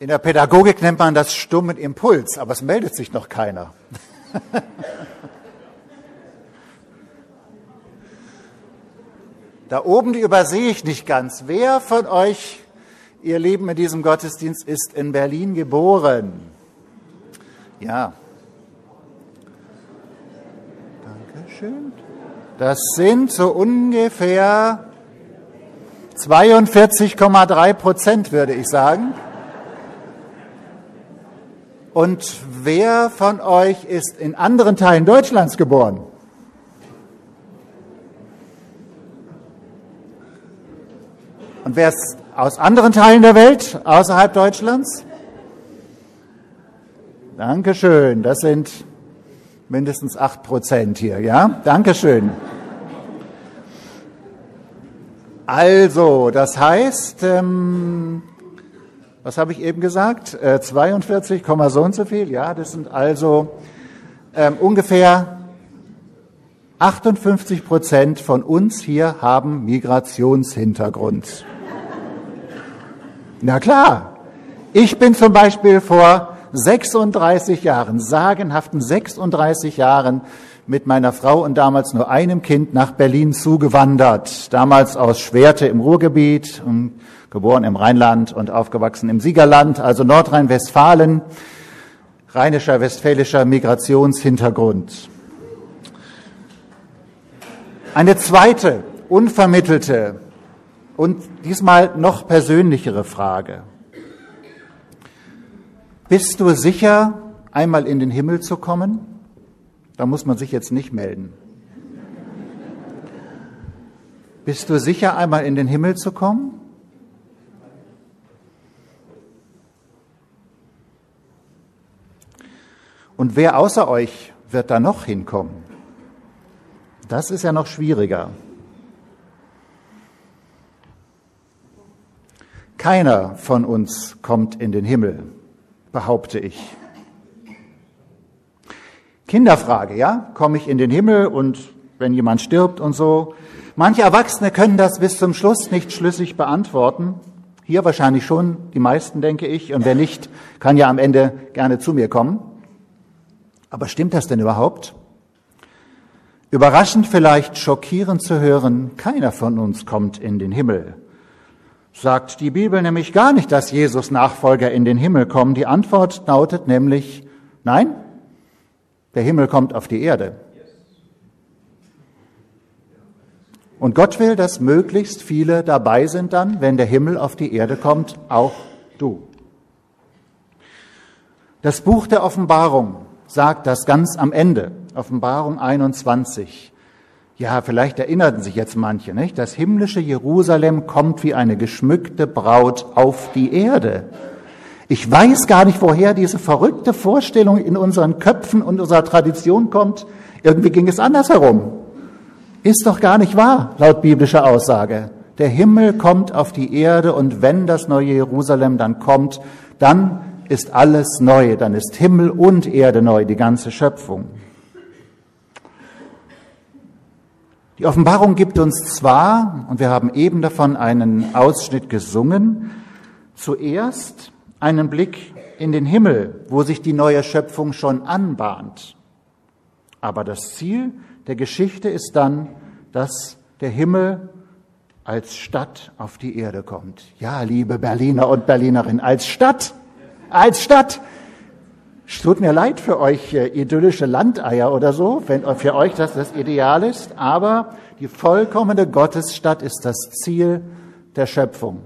In der Pädagogik nennt man das stummen Impuls, aber es meldet sich noch keiner. da oben, die übersehe ich nicht ganz. Wer von euch, ihr Leben in diesem Gottesdienst, ist in Berlin geboren? Ja. Dankeschön. Das sind so ungefähr 42,3 Prozent, würde ich sagen. Und wer von euch ist in anderen Teilen Deutschlands geboren? Und wer ist aus anderen Teilen der Welt, außerhalb Deutschlands? Dankeschön. Das sind mindestens acht Prozent hier, ja? Dankeschön. Also, das heißt, ähm, was habe ich eben gesagt? Äh, 42, so und so viel. Ja, das sind also ähm, ungefähr 58 Prozent von uns hier haben Migrationshintergrund. Na klar. Ich bin zum Beispiel vor 36 Jahren, sagenhaften 36 Jahren, mit meiner Frau und damals nur einem Kind nach Berlin zugewandert. Damals aus Schwerte im Ruhrgebiet, geboren im Rheinland und aufgewachsen im Siegerland, also Nordrhein-Westfalen, rheinischer, westfälischer Migrationshintergrund. Eine zweite, unvermittelte und diesmal noch persönlichere Frage. Bist du sicher, einmal in den Himmel zu kommen? Da muss man sich jetzt nicht melden. Bist du sicher, einmal in den Himmel zu kommen? Und wer außer euch wird da noch hinkommen? Das ist ja noch schwieriger. Keiner von uns kommt in den Himmel, behaupte ich. Kinderfrage, ja? Komme ich in den Himmel und wenn jemand stirbt und so? Manche Erwachsene können das bis zum Schluss nicht schlüssig beantworten. Hier wahrscheinlich schon, die meisten, denke ich. Und wer nicht, kann ja am Ende gerne zu mir kommen. Aber stimmt das denn überhaupt? Überraschend vielleicht schockierend zu hören, keiner von uns kommt in den Himmel. Sagt die Bibel nämlich gar nicht, dass Jesus Nachfolger in den Himmel kommen. Die Antwort lautet nämlich, nein, der Himmel kommt auf die Erde. Und Gott will, dass möglichst viele dabei sind dann, wenn der Himmel auf die Erde kommt, auch du. Das Buch der Offenbarung sagt das ganz am Ende, Offenbarung 21. Ja, vielleicht erinnerten sich jetzt manche, nicht? Das himmlische Jerusalem kommt wie eine geschmückte Braut auf die Erde. Ich weiß gar nicht, woher diese verrückte Vorstellung in unseren Köpfen und unserer Tradition kommt. Irgendwie ging es andersherum. Ist doch gar nicht wahr, laut biblischer Aussage. Der Himmel kommt auf die Erde und wenn das neue Jerusalem dann kommt, dann ist alles neu, dann ist Himmel und Erde neu, die ganze Schöpfung. Die Offenbarung gibt uns zwar, und wir haben eben davon einen Ausschnitt gesungen, zuerst einen Blick in den Himmel, wo sich die neue Schöpfung schon anbahnt. Aber das Ziel der Geschichte ist dann, dass der Himmel als Stadt auf die Erde kommt. Ja, liebe Berliner und Berlinerin, als Stadt, als Stadt. Es tut mir leid für euch äh, idyllische Landeier oder so, wenn für euch das das Ideal ist, aber die vollkommene Gottesstadt ist das Ziel der Schöpfung.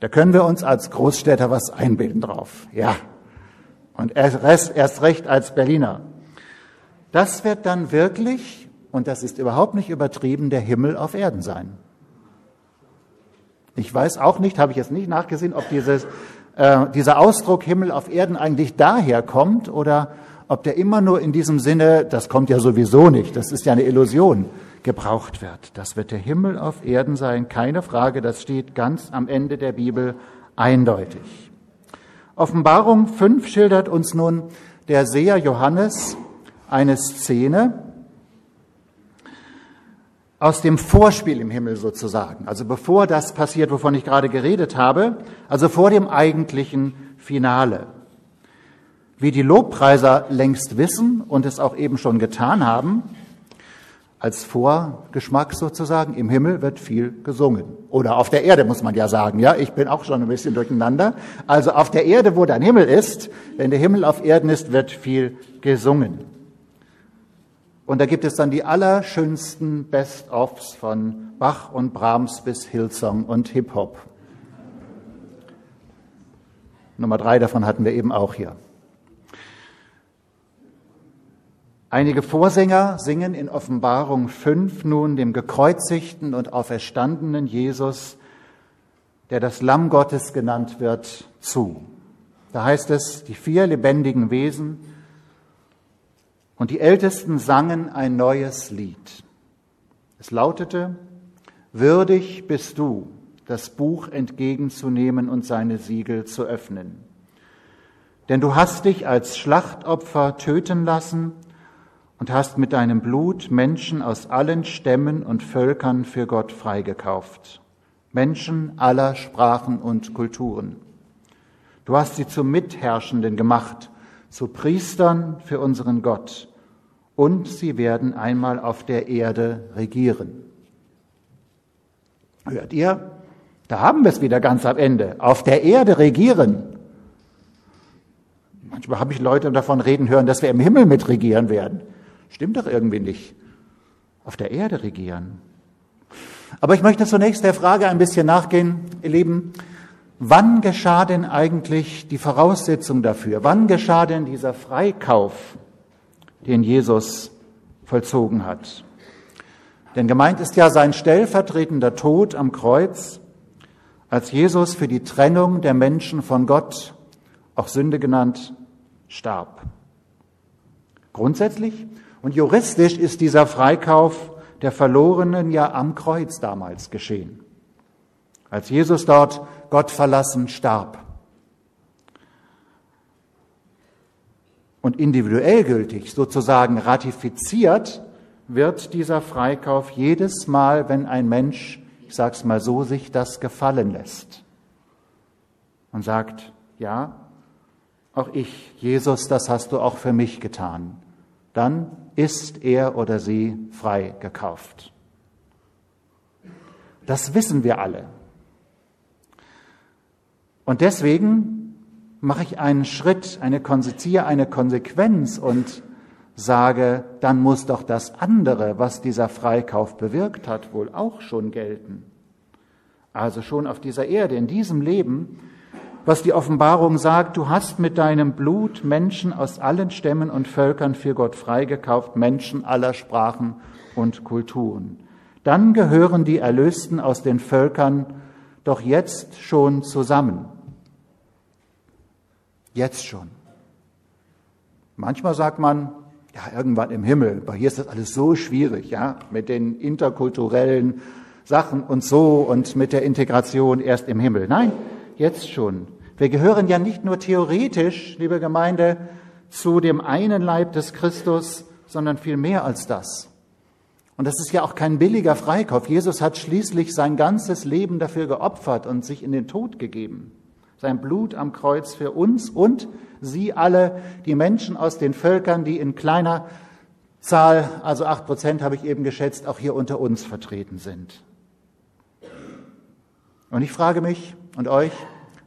Da können wir uns als Großstädter was einbilden drauf. Ja. Und erst, erst recht als Berliner. Das wird dann wirklich, und das ist überhaupt nicht übertrieben, der Himmel auf Erden sein. Ich weiß auch nicht, habe ich jetzt nicht nachgesehen, ob dieses, äh, dieser Ausdruck Himmel auf Erden eigentlich daher kommt oder ob der immer nur in diesem Sinne, das kommt ja sowieso nicht, das ist ja eine Illusion, gebraucht wird. Das wird der Himmel auf Erden sein, keine Frage, das steht ganz am Ende der Bibel eindeutig. Offenbarung 5 schildert uns nun der Seher Johannes eine Szene aus dem Vorspiel im Himmel sozusagen, also bevor das passiert, wovon ich gerade geredet habe, also vor dem eigentlichen Finale. Wie die Lobpreiser längst wissen und es auch eben schon getan haben, als Vorgeschmack sozusagen, im Himmel wird viel gesungen. Oder auf der Erde muss man ja sagen, ja, ich bin auch schon ein bisschen durcheinander. Also auf der Erde, wo dein Himmel ist, wenn der Himmel auf Erden ist, wird viel gesungen. Und da gibt es dann die allerschönsten Best-ofs von Bach und Brahms bis Hillsong und Hip-Hop. Nummer drei davon hatten wir eben auch hier. Einige Vorsänger singen in Offenbarung 5 nun dem gekreuzigten und auferstandenen Jesus, der das Lamm Gottes genannt wird, zu. Da heißt es, die vier lebendigen Wesen und die Ältesten sangen ein neues Lied. Es lautete, Würdig bist du, das Buch entgegenzunehmen und seine Siegel zu öffnen. Denn du hast dich als Schlachtopfer töten lassen, und hast mit deinem Blut Menschen aus allen Stämmen und Völkern für Gott freigekauft. Menschen aller Sprachen und Kulturen. Du hast sie zu Mitherrschenden gemacht, zu Priestern für unseren Gott. Und sie werden einmal auf der Erde regieren. Hört ihr? Da haben wir es wieder ganz am Ende. Auf der Erde regieren. Manchmal habe ich Leute davon reden hören, dass wir im Himmel mitregieren werden. Stimmt doch irgendwie nicht. Auf der Erde regieren. Aber ich möchte zunächst der Frage ein bisschen nachgehen, ihr Lieben, wann geschah denn eigentlich die Voraussetzung dafür? Wann geschah denn dieser Freikauf, den Jesus vollzogen hat? Denn gemeint ist ja sein stellvertretender Tod am Kreuz, als Jesus für die Trennung der Menschen von Gott, auch Sünde genannt, starb. Grundsätzlich und juristisch ist dieser Freikauf der Verlorenen ja am Kreuz damals geschehen, als Jesus dort Gott verlassen starb. Und individuell gültig, sozusagen ratifiziert, wird dieser Freikauf jedes Mal, wenn ein Mensch, ich sag's mal so, sich das gefallen lässt und sagt, ja, auch ich, Jesus, das hast du auch für mich getan. Dann ist er oder sie frei gekauft. Das wissen wir alle. Und deswegen mache ich einen Schritt, eine ziehe eine Konsequenz und sage, dann muss doch das andere, was dieser Freikauf bewirkt hat, wohl auch schon gelten. Also schon auf dieser Erde, in diesem Leben, was die Offenbarung sagt, du hast mit deinem Blut Menschen aus allen Stämmen und Völkern für Gott freigekauft, Menschen aller Sprachen und Kulturen. Dann gehören die Erlösten aus den Völkern doch jetzt schon zusammen. Jetzt schon. Manchmal sagt man, ja, irgendwann im Himmel, aber hier ist das alles so schwierig, ja, mit den interkulturellen Sachen und so und mit der Integration erst im Himmel. Nein, jetzt schon. Wir gehören ja nicht nur theoretisch, liebe Gemeinde, zu dem einen Leib des Christus, sondern viel mehr als das. Und das ist ja auch kein billiger Freikauf. Jesus hat schließlich sein ganzes Leben dafür geopfert und sich in den Tod gegeben. Sein Blut am Kreuz für uns und Sie alle, die Menschen aus den Völkern, die in kleiner Zahl, also acht Prozent habe ich eben geschätzt, auch hier unter uns vertreten sind. Und ich frage mich und euch,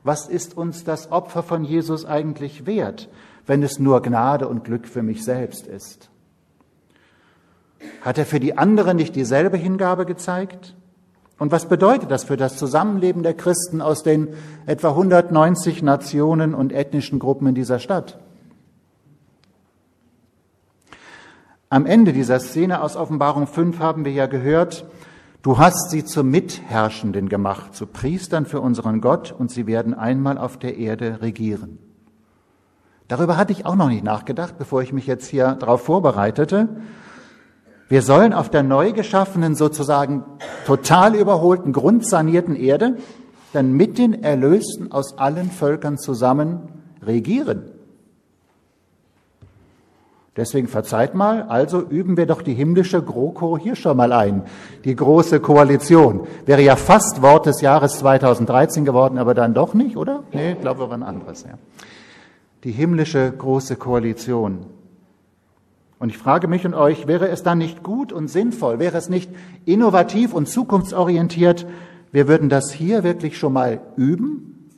was ist uns das Opfer von Jesus eigentlich wert, wenn es nur Gnade und Glück für mich selbst ist? Hat er für die anderen nicht dieselbe Hingabe gezeigt? Und was bedeutet das für das Zusammenleben der Christen aus den etwa 190 Nationen und ethnischen Gruppen in dieser Stadt? Am Ende dieser Szene aus Offenbarung 5 haben wir ja gehört, Du hast sie zu Mitherrschenden gemacht, zu Priestern für unseren Gott, und sie werden einmal auf der Erde regieren. Darüber hatte ich auch noch nicht nachgedacht, bevor ich mich jetzt hier darauf vorbereitete. Wir sollen auf der neu geschaffenen, sozusagen total überholten, grundsanierten Erde dann mit den Erlösten aus allen Völkern zusammen regieren. Deswegen verzeiht mal, also üben wir doch die himmlische GroKo hier schon mal ein. Die große Koalition. Wäre ja fast Wort des Jahres 2013 geworden, aber dann doch nicht, oder? Nee, glaube wir waren anderes, ja. Die himmlische große Koalition. Und ich frage mich und euch, wäre es dann nicht gut und sinnvoll, wäre es nicht innovativ und zukunftsorientiert, wir würden das hier wirklich schon mal üben?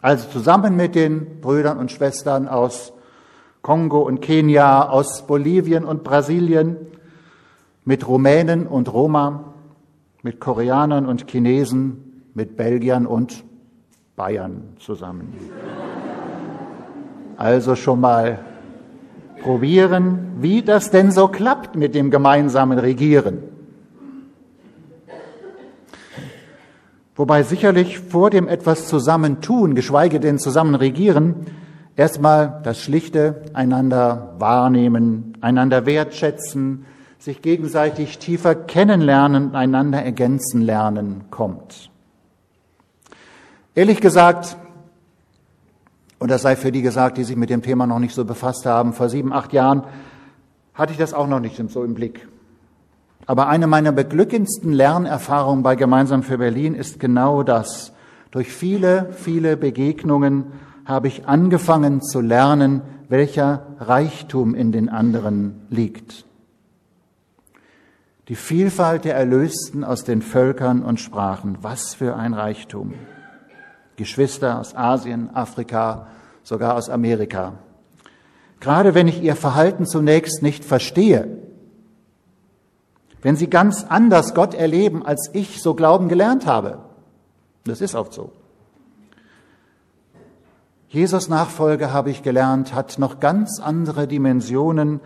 Also zusammen mit den Brüdern und Schwestern aus Kongo und Kenia, aus Bolivien und Brasilien, mit Rumänen und Roma, mit Koreanern und Chinesen, mit Belgiern und Bayern zusammen. Also schon mal probieren, wie das denn so klappt mit dem gemeinsamen Regieren. Wobei sicherlich vor dem etwas zusammentun, geschweige denn zusammen regieren, erstmal das schlichte einander wahrnehmen, einander wertschätzen, sich gegenseitig tiefer kennenlernen, einander ergänzen lernen kommt. Ehrlich gesagt, und das sei für die gesagt, die sich mit dem Thema noch nicht so befasst haben. Vor sieben, acht Jahren hatte ich das auch noch nicht so im Blick. Aber eine meiner beglückendsten Lernerfahrungen bei Gemeinsam für Berlin ist genau das. Durch viele, viele Begegnungen habe ich angefangen zu lernen, welcher Reichtum in den anderen liegt. Die Vielfalt der Erlösten aus den Völkern und Sprachen, was für ein Reichtum. Geschwister aus Asien, Afrika, sogar aus Amerika. Gerade wenn ich ihr Verhalten zunächst nicht verstehe, wenn sie ganz anders Gott erleben, als ich so glauben gelernt habe. Das ist oft so. Jesus Nachfolge, habe ich gelernt, hat noch ganz andere Dimensionen,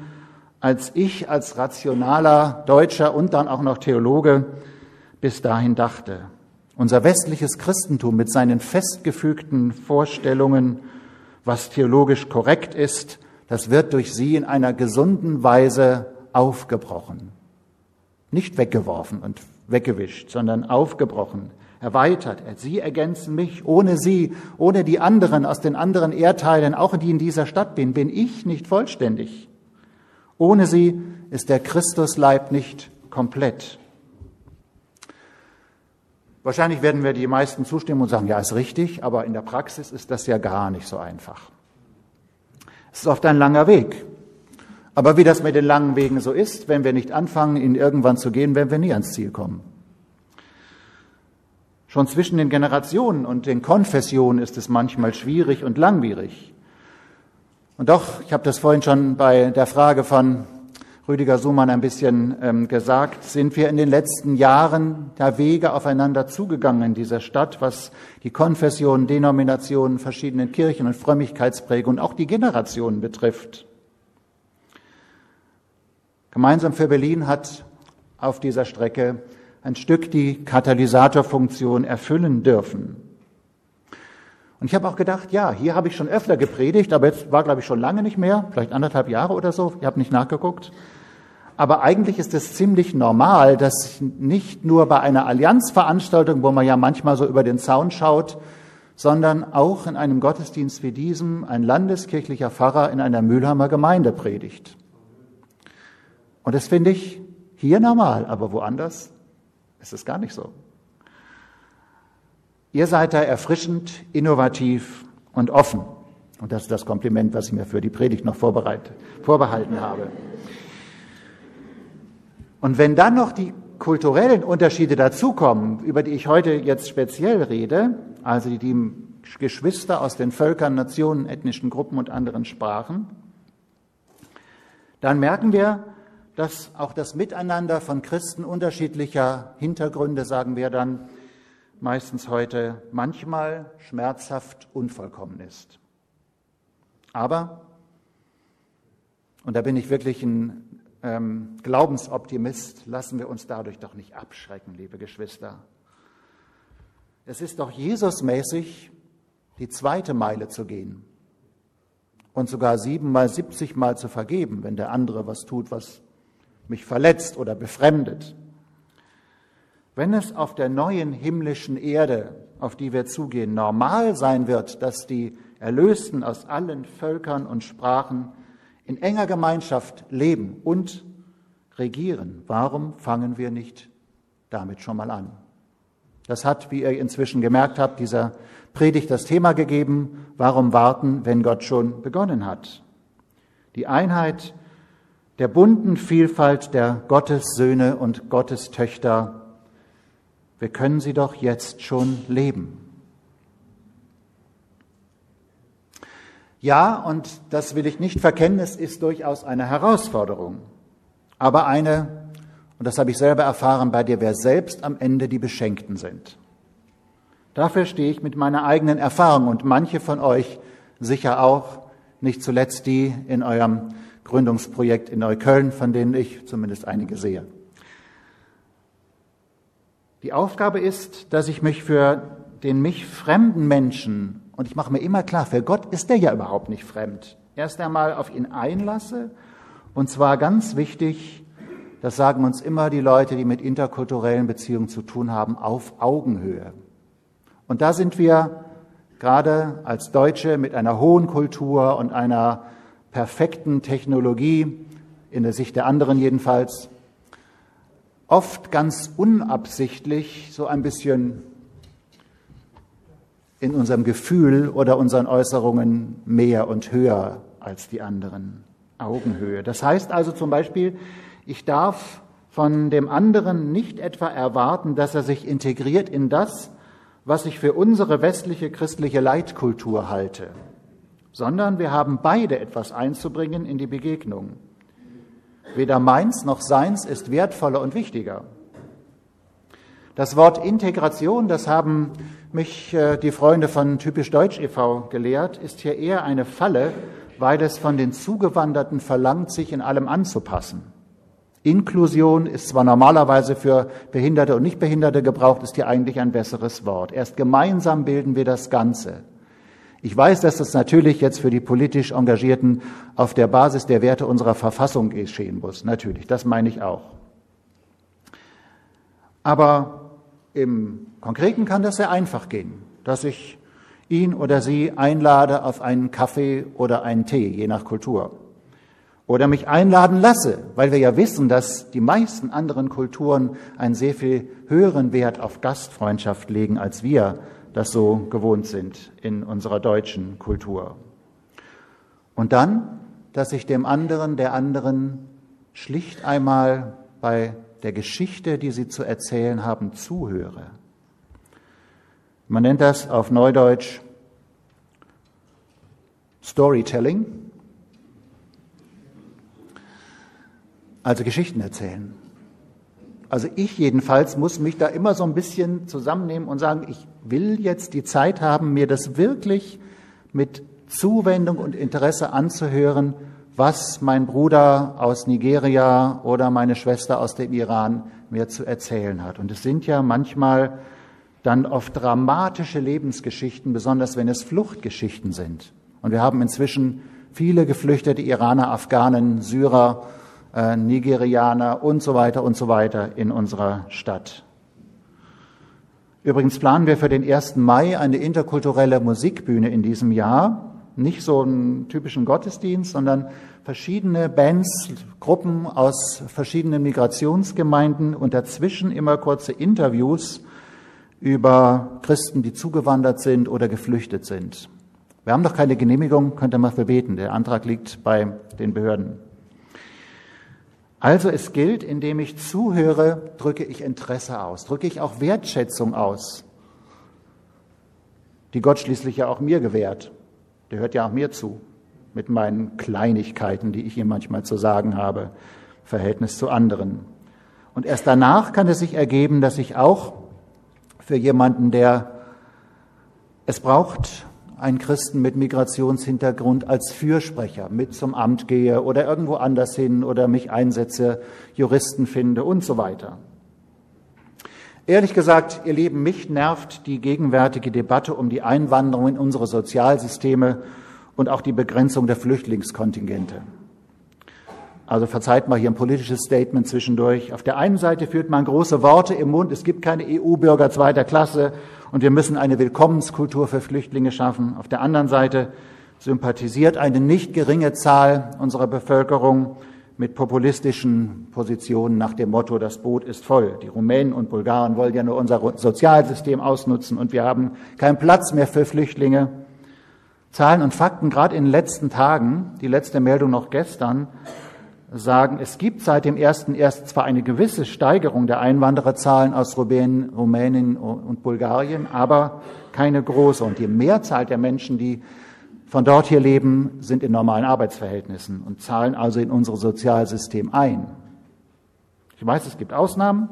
als ich als rationaler Deutscher und dann auch noch Theologe bis dahin dachte. Unser westliches Christentum mit seinen festgefügten Vorstellungen, was theologisch korrekt ist, das wird durch sie in einer gesunden Weise aufgebrochen. Nicht weggeworfen und weggewischt, sondern aufgebrochen, erweitert. Sie ergänzen mich. Ohne sie, ohne die anderen aus den anderen Erdteilen, auch die in dieser Stadt bin, bin ich nicht vollständig. Ohne sie ist der Christusleib nicht komplett. Wahrscheinlich werden wir die meisten zustimmen und sagen, ja, ist richtig, aber in der Praxis ist das ja gar nicht so einfach. Es ist oft ein langer Weg. Aber wie das mit den langen Wegen so ist, wenn wir nicht anfangen, ihn irgendwann zu gehen, werden wir nie ans Ziel kommen. Schon zwischen den Generationen und den Konfessionen ist es manchmal schwierig und langwierig. Und doch, ich habe das vorhin schon bei der Frage von Rüdiger Sumann ein bisschen ähm, gesagt, sind wir in den letzten Jahren der Wege aufeinander zugegangen in dieser Stadt, was die Konfessionen, Denominationen, verschiedenen Kirchen und Frömmigkeitspräge und auch die Generationen betrifft. Gemeinsam für Berlin hat auf dieser Strecke ein Stück die Katalysatorfunktion erfüllen dürfen. Und ich habe auch gedacht, ja, hier habe ich schon öfter gepredigt, aber jetzt war, glaube ich, schon lange nicht mehr, vielleicht anderthalb Jahre oder so, ich habe nicht nachgeguckt. Aber eigentlich ist es ziemlich normal, dass nicht nur bei einer Allianzveranstaltung, wo man ja manchmal so über den Zaun schaut, sondern auch in einem Gottesdienst wie diesem ein landeskirchlicher Pfarrer in einer Mülheimer Gemeinde predigt. Und das finde ich hier normal, aber woanders ist es gar nicht so. Ihr seid da erfrischend, innovativ und offen. Und das ist das Kompliment, was ich mir für die Predigt noch vorbehalten habe. Und wenn dann noch die kulturellen Unterschiede dazukommen, über die ich heute jetzt speziell rede, also die, die Geschwister aus den Völkern, Nationen, ethnischen Gruppen und anderen Sprachen, dann merken wir, dass auch das Miteinander von Christen unterschiedlicher Hintergründe, sagen wir dann, meistens heute manchmal schmerzhaft unvollkommen ist. Aber, und da bin ich wirklich ein ähm, Glaubensoptimist, lassen wir uns dadurch doch nicht abschrecken, liebe Geschwister. Es ist doch Jesusmäßig, die zweite Meile zu gehen und sogar siebenmal, siebzigmal zu vergeben, wenn der andere was tut, was mich verletzt oder befremdet. Wenn es auf der neuen himmlischen Erde, auf die wir zugehen, normal sein wird, dass die Erlösten aus allen Völkern und Sprachen in enger Gemeinschaft leben und regieren, warum fangen wir nicht damit schon mal an? Das hat, wie ihr inzwischen gemerkt habt, dieser Predigt das Thema gegeben, warum warten, wenn Gott schon begonnen hat? Die Einheit der bunten Vielfalt der Gottessöhne und Gottestöchter, wir können sie doch jetzt schon leben. Ja, und das will ich nicht verkennen, es ist durchaus eine Herausforderung, aber eine, und das habe ich selber erfahren, bei der wir selbst am Ende die Beschenkten sind. Dafür stehe ich mit meiner eigenen Erfahrung und manche von euch sicher auch, nicht zuletzt die in eurem Gründungsprojekt in Neukölln, von denen ich zumindest einige sehe. Die Aufgabe ist, dass ich mich für den mich fremden Menschen, und ich mache mir immer klar, für Gott ist der ja überhaupt nicht fremd, erst einmal auf ihn einlasse, und zwar ganz wichtig, das sagen uns immer die Leute, die mit interkulturellen Beziehungen zu tun haben, auf Augenhöhe. Und da sind wir gerade als Deutsche mit einer hohen Kultur und einer perfekten Technologie, in der Sicht der anderen jedenfalls, oft ganz unabsichtlich so ein bisschen in unserem Gefühl oder unseren Äußerungen mehr und höher als die anderen. Augenhöhe. Das heißt also zum Beispiel, ich darf von dem anderen nicht etwa erwarten, dass er sich integriert in das, was ich für unsere westliche christliche Leitkultur halte sondern wir haben beide etwas einzubringen in die Begegnung. Weder meins noch seins ist wertvoller und wichtiger. Das Wort Integration, das haben mich äh, die Freunde von Typisch Deutsch e.V. gelehrt, ist hier eher eine Falle, weil es von den Zugewanderten verlangt, sich in allem anzupassen. Inklusion ist zwar normalerweise für Behinderte und Nichtbehinderte gebraucht, ist hier eigentlich ein besseres Wort. Erst gemeinsam bilden wir das Ganze. Ich weiß, dass das natürlich jetzt für die politisch Engagierten auf der Basis der Werte unserer Verfassung geschehen muss. Natürlich, das meine ich auch. Aber im Konkreten kann das sehr einfach gehen, dass ich ihn oder sie einlade auf einen Kaffee oder einen Tee, je nach Kultur. Oder mich einladen lasse, weil wir ja wissen, dass die meisten anderen Kulturen einen sehr viel höheren Wert auf Gastfreundschaft legen als wir das so gewohnt sind in unserer deutschen Kultur. Und dann, dass ich dem anderen, der anderen schlicht einmal bei der Geschichte, die sie zu erzählen haben, zuhöre. Man nennt das auf Neudeutsch Storytelling, also Geschichten erzählen. Also ich jedenfalls muss mich da immer so ein bisschen zusammennehmen und sagen, ich will jetzt die Zeit haben, mir das wirklich mit Zuwendung und Interesse anzuhören, was mein Bruder aus Nigeria oder meine Schwester aus dem Iran mir zu erzählen hat. Und es sind ja manchmal dann oft dramatische Lebensgeschichten, besonders wenn es Fluchtgeschichten sind. Und wir haben inzwischen viele geflüchtete Iraner, Afghanen, Syrer, äh, Nigerianer und so weiter und so weiter in unserer Stadt. Übrigens planen wir für den 1. Mai eine interkulturelle Musikbühne in diesem Jahr. Nicht so einen typischen Gottesdienst, sondern verschiedene Bands, Gruppen aus verschiedenen Migrationsgemeinden und dazwischen immer kurze Interviews über Christen, die zugewandert sind oder geflüchtet sind. Wir haben noch keine Genehmigung, könnt ihr mal für beten. Der Antrag liegt bei den Behörden. Also es gilt, indem ich zuhöre, drücke ich Interesse aus, drücke ich auch Wertschätzung aus, die Gott schließlich ja auch mir gewährt. Der hört ja auch mir zu, mit meinen Kleinigkeiten, die ich ihm manchmal zu sagen habe, Verhältnis zu anderen. Und erst danach kann es sich ergeben, dass ich auch für jemanden, der es braucht, einen Christen mit Migrationshintergrund als Fürsprecher mit zum Amt gehe oder irgendwo anders hin oder mich einsetze, Juristen finde und so weiter. Ehrlich gesagt, ihr Lieben, mich nervt die gegenwärtige Debatte um die Einwanderung in unsere Sozialsysteme und auch die Begrenzung der Flüchtlingskontingente. Also verzeiht mal hier ein politisches Statement zwischendurch. Auf der einen Seite führt man große Worte im Mund, es gibt keine EU-Bürger zweiter Klasse und wir müssen eine Willkommenskultur für Flüchtlinge schaffen. Auf der anderen Seite sympathisiert eine nicht geringe Zahl unserer Bevölkerung mit populistischen Positionen nach dem Motto, das Boot ist voll. Die Rumänen und Bulgaren wollen ja nur unser Sozialsystem ausnutzen und wir haben keinen Platz mehr für Flüchtlinge. Zahlen und Fakten, gerade in den letzten Tagen, die letzte Meldung noch gestern, sagen, es gibt seit dem ersten erst zwar eine gewisse Steigerung der Einwandererzahlen aus Rumänien, Rumänien und Bulgarien, aber keine große. Und die Mehrzahl der Menschen, die von dort hier leben, sind in normalen Arbeitsverhältnissen und zahlen also in unser Sozialsystem ein. Ich weiß, es gibt Ausnahmen,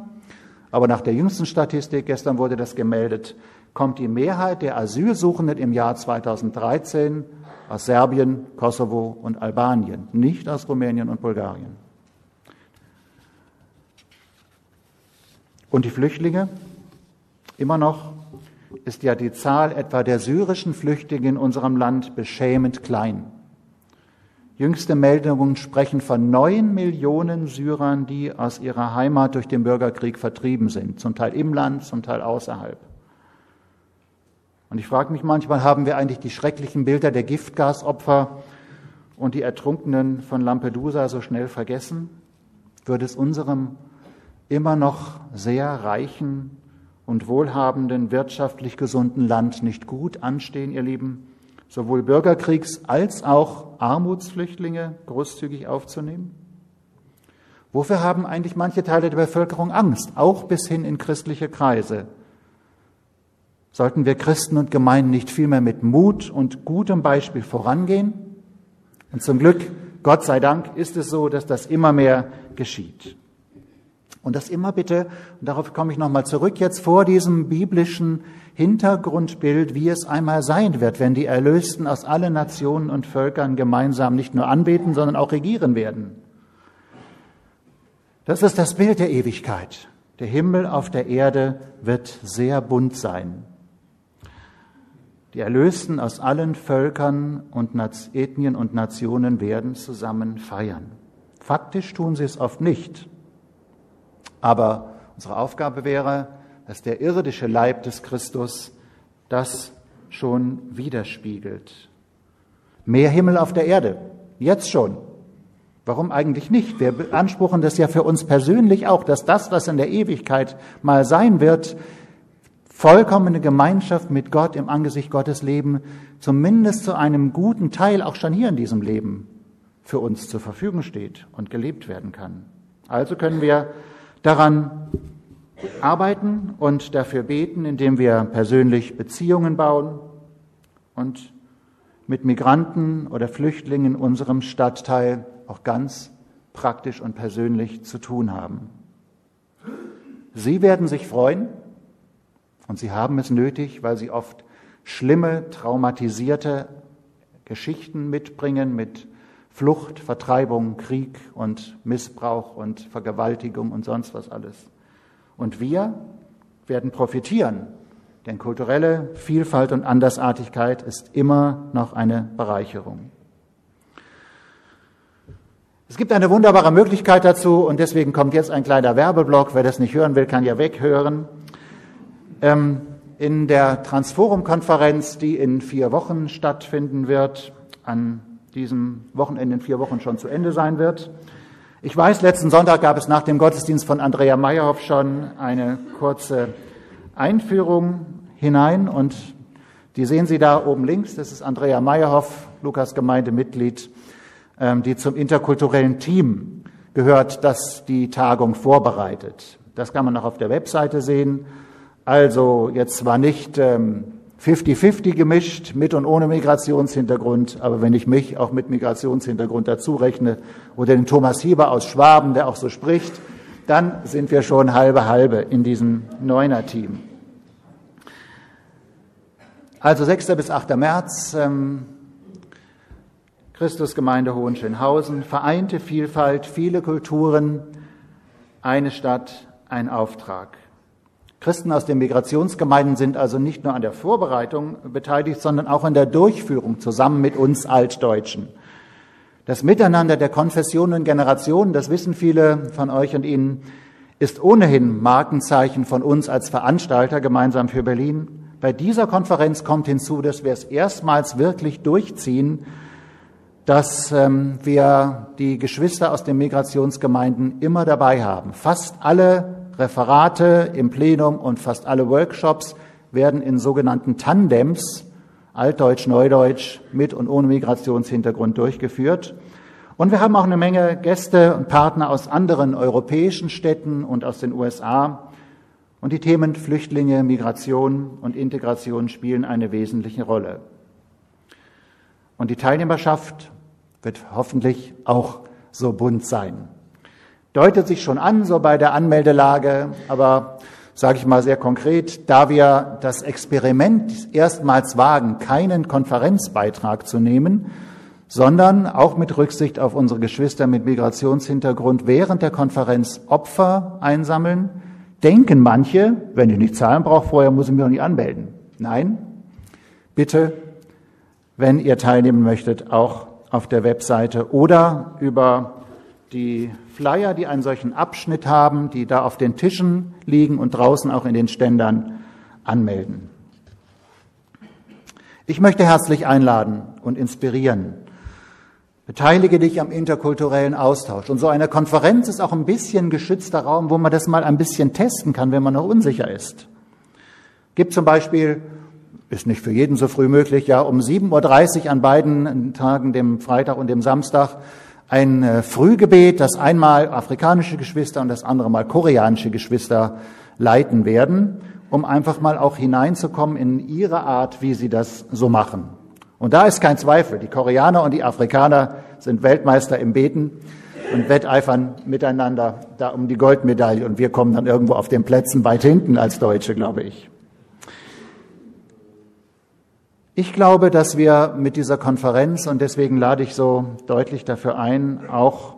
aber nach der jüngsten Statistik, gestern wurde das gemeldet, kommt die Mehrheit der Asylsuchenden im Jahr 2013 aus Serbien, Kosovo und Albanien, nicht aus Rumänien und Bulgarien. Und die Flüchtlinge? Immer noch ist ja die Zahl etwa der syrischen Flüchtlinge in unserem Land beschämend klein. Jüngste Meldungen sprechen von neun Millionen Syrern, die aus ihrer Heimat durch den Bürgerkrieg vertrieben sind, zum Teil im Land, zum Teil außerhalb. Und ich frage mich manchmal, haben wir eigentlich die schrecklichen Bilder der Giftgasopfer und die Ertrunkenen von Lampedusa so schnell vergessen? Würde es unserem immer noch sehr reichen und wohlhabenden, wirtschaftlich gesunden Land nicht gut anstehen, ihr Lieben, sowohl Bürgerkriegs- als auch Armutsflüchtlinge großzügig aufzunehmen? Wofür haben eigentlich manche Teile der Bevölkerung Angst, auch bis hin in christliche Kreise? Sollten wir Christen und Gemeinden nicht vielmehr mit Mut und gutem Beispiel vorangehen? Und zum Glück, Gott sei Dank, ist es so, dass das immer mehr geschieht. Und das immer bitte, und darauf komme ich nochmal zurück, jetzt vor diesem biblischen Hintergrundbild, wie es einmal sein wird, wenn die Erlösten aus allen Nationen und Völkern gemeinsam nicht nur anbeten, sondern auch regieren werden. Das ist das Bild der Ewigkeit. Der Himmel auf der Erde wird sehr bunt sein. Die Erlösten aus allen Völkern und Ethnien und Nationen werden zusammen feiern. Faktisch tun sie es oft nicht. Aber unsere Aufgabe wäre, dass der irdische Leib des Christus das schon widerspiegelt. Mehr Himmel auf der Erde, jetzt schon. Warum eigentlich nicht? Wir beanspruchen das ja für uns persönlich auch, dass das, was in der Ewigkeit mal sein wird, vollkommene Gemeinschaft mit Gott im Angesicht Gottes leben, zumindest zu einem guten Teil auch schon hier in diesem Leben für uns zur Verfügung steht und gelebt werden kann. Also können wir daran arbeiten und dafür beten, indem wir persönlich Beziehungen bauen und mit Migranten oder Flüchtlingen in unserem Stadtteil auch ganz praktisch und persönlich zu tun haben. Sie werden sich freuen, und sie haben es nötig, weil sie oft schlimme, traumatisierte Geschichten mitbringen mit Flucht, Vertreibung, Krieg und Missbrauch und Vergewaltigung und sonst was alles. Und wir werden profitieren, denn kulturelle Vielfalt und Andersartigkeit ist immer noch eine Bereicherung. Es gibt eine wunderbare Möglichkeit dazu und deswegen kommt jetzt ein kleiner Werbeblock. Wer das nicht hören will, kann ja weghören. Ähm, in der Transforum-Konferenz, die in vier Wochen stattfinden wird, an diesem Wochenende in vier Wochen schon zu Ende sein wird. Ich weiß, letzten Sonntag gab es nach dem Gottesdienst von Andrea Meyerhoff schon eine kurze Einführung hinein und die sehen Sie da oben links. Das ist Andrea Meyerhoff, Lukas Gemeindemitglied, ähm, die zum interkulturellen Team gehört, das die Tagung vorbereitet. Das kann man auch auf der Webseite sehen. Also jetzt zwar nicht 50-50 ähm, gemischt, mit und ohne Migrationshintergrund, aber wenn ich mich auch mit Migrationshintergrund dazu rechne oder den Thomas Hieber aus Schwaben, der auch so spricht, dann sind wir schon halbe halbe in diesem Neuner-Team. Also 6. bis 8. März, ähm, Christusgemeinde Hohenschönhausen, vereinte Vielfalt, viele Kulturen, eine Stadt, ein Auftrag. Christen aus den Migrationsgemeinden sind also nicht nur an der Vorbereitung beteiligt, sondern auch an der Durchführung zusammen mit uns Altdeutschen. Das Miteinander der Konfessionen und Generationen, das wissen viele von euch und Ihnen, ist ohnehin Markenzeichen von uns als Veranstalter gemeinsam für Berlin. bei dieser Konferenz kommt hinzu, dass wir es erstmals wirklich durchziehen, dass ähm, wir die Geschwister aus den Migrationsgemeinden immer dabei haben. Fast alle Referate im Plenum und fast alle Workshops werden in sogenannten Tandems, Altdeutsch, Neudeutsch, mit und ohne Migrationshintergrund durchgeführt. Und wir haben auch eine Menge Gäste und Partner aus anderen europäischen Städten und aus den USA. Und die Themen Flüchtlinge, Migration und Integration spielen eine wesentliche Rolle. Und die Teilnehmerschaft wird hoffentlich auch so bunt sein. Deutet sich schon an, so bei der Anmeldelage, aber sage ich mal sehr konkret, da wir das Experiment erstmals wagen, keinen Konferenzbeitrag zu nehmen, sondern auch mit Rücksicht auf unsere Geschwister mit Migrationshintergrund während der Konferenz Opfer einsammeln, denken manche, wenn ich nicht zahlen brauche, vorher muss ich mich auch nicht anmelden. Nein, bitte, wenn ihr teilnehmen möchtet, auch auf der Webseite oder über die Flyer, die einen solchen Abschnitt haben, die da auf den Tischen liegen und draußen auch in den Ständern anmelden. Ich möchte herzlich einladen und inspirieren. Beteilige dich am interkulturellen Austausch. Und so eine Konferenz ist auch ein bisschen geschützter Raum, wo man das mal ein bisschen testen kann, wenn man noch unsicher ist. Gibt zum Beispiel ist nicht für jeden so früh möglich, ja, um 7.30 Uhr an beiden Tagen, dem Freitag und dem Samstag, ein äh, Frühgebet, das einmal afrikanische Geschwister und das andere mal koreanische Geschwister leiten werden, um einfach mal auch hineinzukommen in ihre Art, wie sie das so machen. Und da ist kein Zweifel, die Koreaner und die Afrikaner sind Weltmeister im Beten und wetteifern miteinander da um die Goldmedaille und wir kommen dann irgendwo auf den Plätzen weit hinten als Deutsche, glaube ich. Ich glaube, dass wir mit dieser Konferenz, und deswegen lade ich so deutlich dafür ein, auch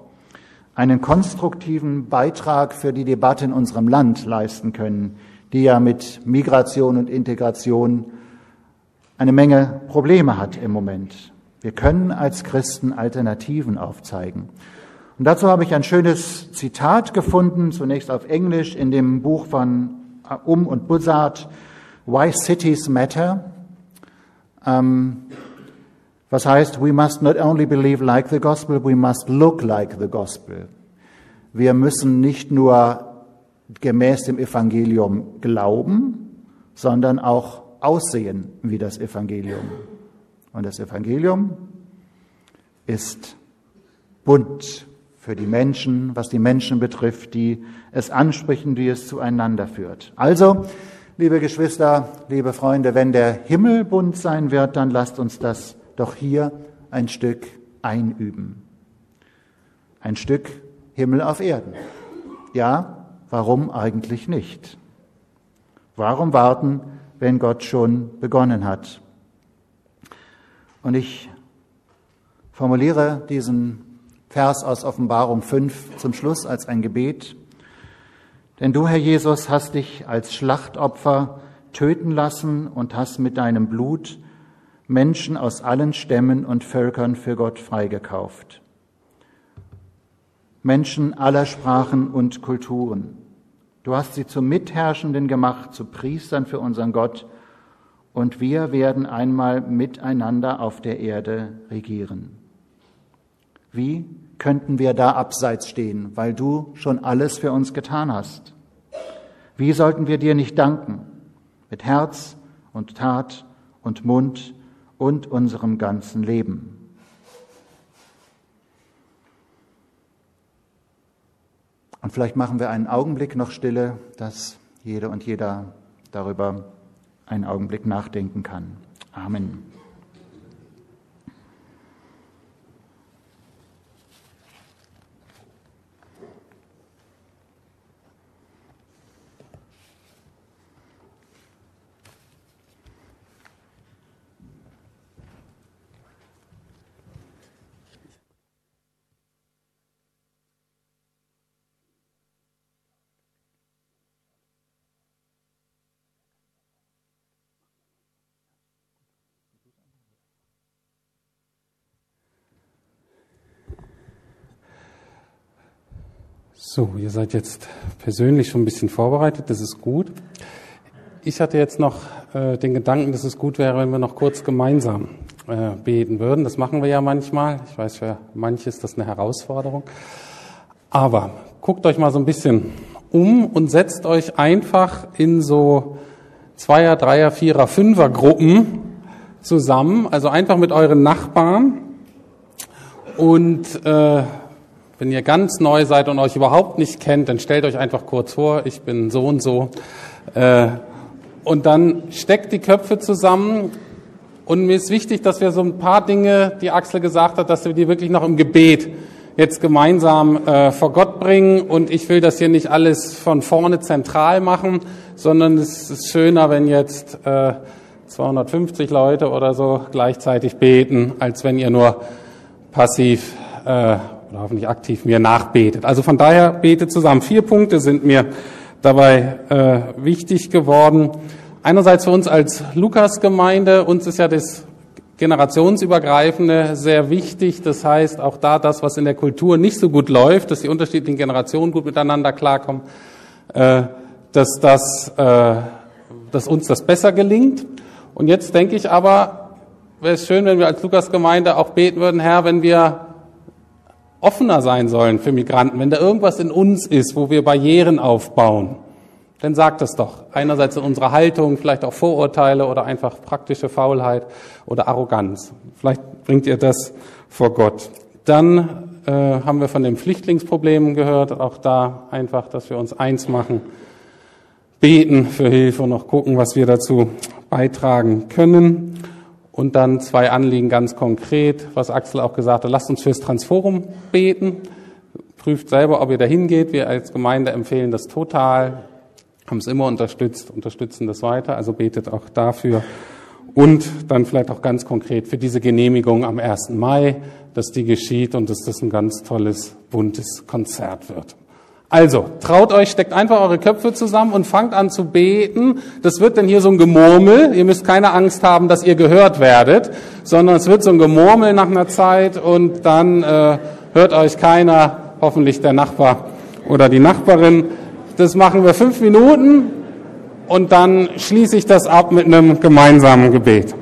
einen konstruktiven Beitrag für die Debatte in unserem Land leisten können, die ja mit Migration und Integration eine Menge Probleme hat im Moment. Wir können als Christen Alternativen aufzeigen. Und dazu habe ich ein schönes Zitat gefunden, zunächst auf Englisch in dem Buch von Um und Buzzard, Why Cities Matter. Ähm, was heißt, we must not only believe like the gospel, we must look like the gospel. Wir müssen nicht nur gemäß dem Evangelium glauben, sondern auch aussehen wie das Evangelium. Und das Evangelium ist bunt für die Menschen, was die Menschen betrifft, die es ansprechen, die es zueinander führt. Also, Liebe Geschwister, liebe Freunde, wenn der Himmel bunt sein wird, dann lasst uns das doch hier ein Stück einüben. Ein Stück Himmel auf Erden. Ja, warum eigentlich nicht? Warum warten, wenn Gott schon begonnen hat? Und ich formuliere diesen Vers aus Offenbarung 5 zum Schluss als ein Gebet. Denn du, Herr Jesus, hast dich als Schlachtopfer töten lassen und hast mit deinem Blut Menschen aus allen Stämmen und Völkern für Gott freigekauft. Menschen aller Sprachen und Kulturen. Du hast sie zu Mitherrschenden gemacht, zu Priestern für unseren Gott, und wir werden einmal miteinander auf der Erde regieren. Wie könnten wir da abseits stehen, weil du schon alles für uns getan hast? Wie sollten wir dir nicht danken? Mit Herz und Tat und Mund und unserem ganzen Leben. Und vielleicht machen wir einen Augenblick noch stille, dass jede und jeder darüber einen Augenblick nachdenken kann. Amen. So, ihr seid jetzt persönlich schon ein bisschen vorbereitet, das ist gut. Ich hatte jetzt noch äh, den Gedanken, dass es gut wäre, wenn wir noch kurz gemeinsam äh, beten würden. Das machen wir ja manchmal. Ich weiß, für manche ist das eine Herausforderung. Aber guckt euch mal so ein bisschen um und setzt euch einfach in so Zweier-, Dreier-, Vierer-, Fünfer-Gruppen zusammen, also einfach mit euren Nachbarn. Und äh, wenn ihr ganz neu seid und euch überhaupt nicht kennt, dann stellt euch einfach kurz vor, ich bin so und so. Äh, und dann steckt die Köpfe zusammen. Und mir ist wichtig, dass wir so ein paar Dinge, die Axel gesagt hat, dass wir die wirklich noch im Gebet jetzt gemeinsam äh, vor Gott bringen. Und ich will das hier nicht alles von vorne zentral machen, sondern es ist schöner, wenn jetzt äh, 250 Leute oder so gleichzeitig beten, als wenn ihr nur passiv äh, oder hoffentlich aktiv mir nachbetet. Also von daher betet zusammen. Vier Punkte sind mir dabei äh, wichtig geworden. Einerseits für uns als Lukas-Gemeinde, uns ist ja das generationsübergreifende sehr wichtig. Das heißt, auch da das, was in der Kultur nicht so gut läuft, dass die unterschiedlichen Generationen gut miteinander klarkommen, äh, dass, das, äh, dass uns das besser gelingt. Und jetzt denke ich aber, wäre es schön, wenn wir als Lukas-Gemeinde auch beten würden, Herr, wenn wir offener sein sollen für Migranten, wenn da irgendwas in uns ist, wo wir Barrieren aufbauen, dann sagt es doch. Einerseits in unserer Haltung, vielleicht auch Vorurteile oder einfach praktische Faulheit oder Arroganz. Vielleicht bringt ihr das vor Gott. Dann äh, haben wir von den Flüchtlingsproblemen gehört. Auch da einfach, dass wir uns eins machen, beten für Hilfe und noch gucken, was wir dazu beitragen können. Und dann zwei Anliegen ganz konkret, was Axel auch gesagt hat. Lasst uns fürs Transforum beten. Prüft selber, ob ihr dahin geht. Wir als Gemeinde empfehlen das total. Haben es immer unterstützt, unterstützen das weiter. Also betet auch dafür. Und dann vielleicht auch ganz konkret für diese Genehmigung am 1. Mai, dass die geschieht und dass das ein ganz tolles, buntes Konzert wird. Also, traut euch, steckt einfach eure Köpfe zusammen und fangt an zu beten. Das wird dann hier so ein Gemurmel. Ihr müsst keine Angst haben, dass ihr gehört werdet, sondern es wird so ein Gemurmel nach einer Zeit und dann äh, hört euch keiner, hoffentlich der Nachbar oder die Nachbarin. Das machen wir fünf Minuten und dann schließe ich das ab mit einem gemeinsamen Gebet.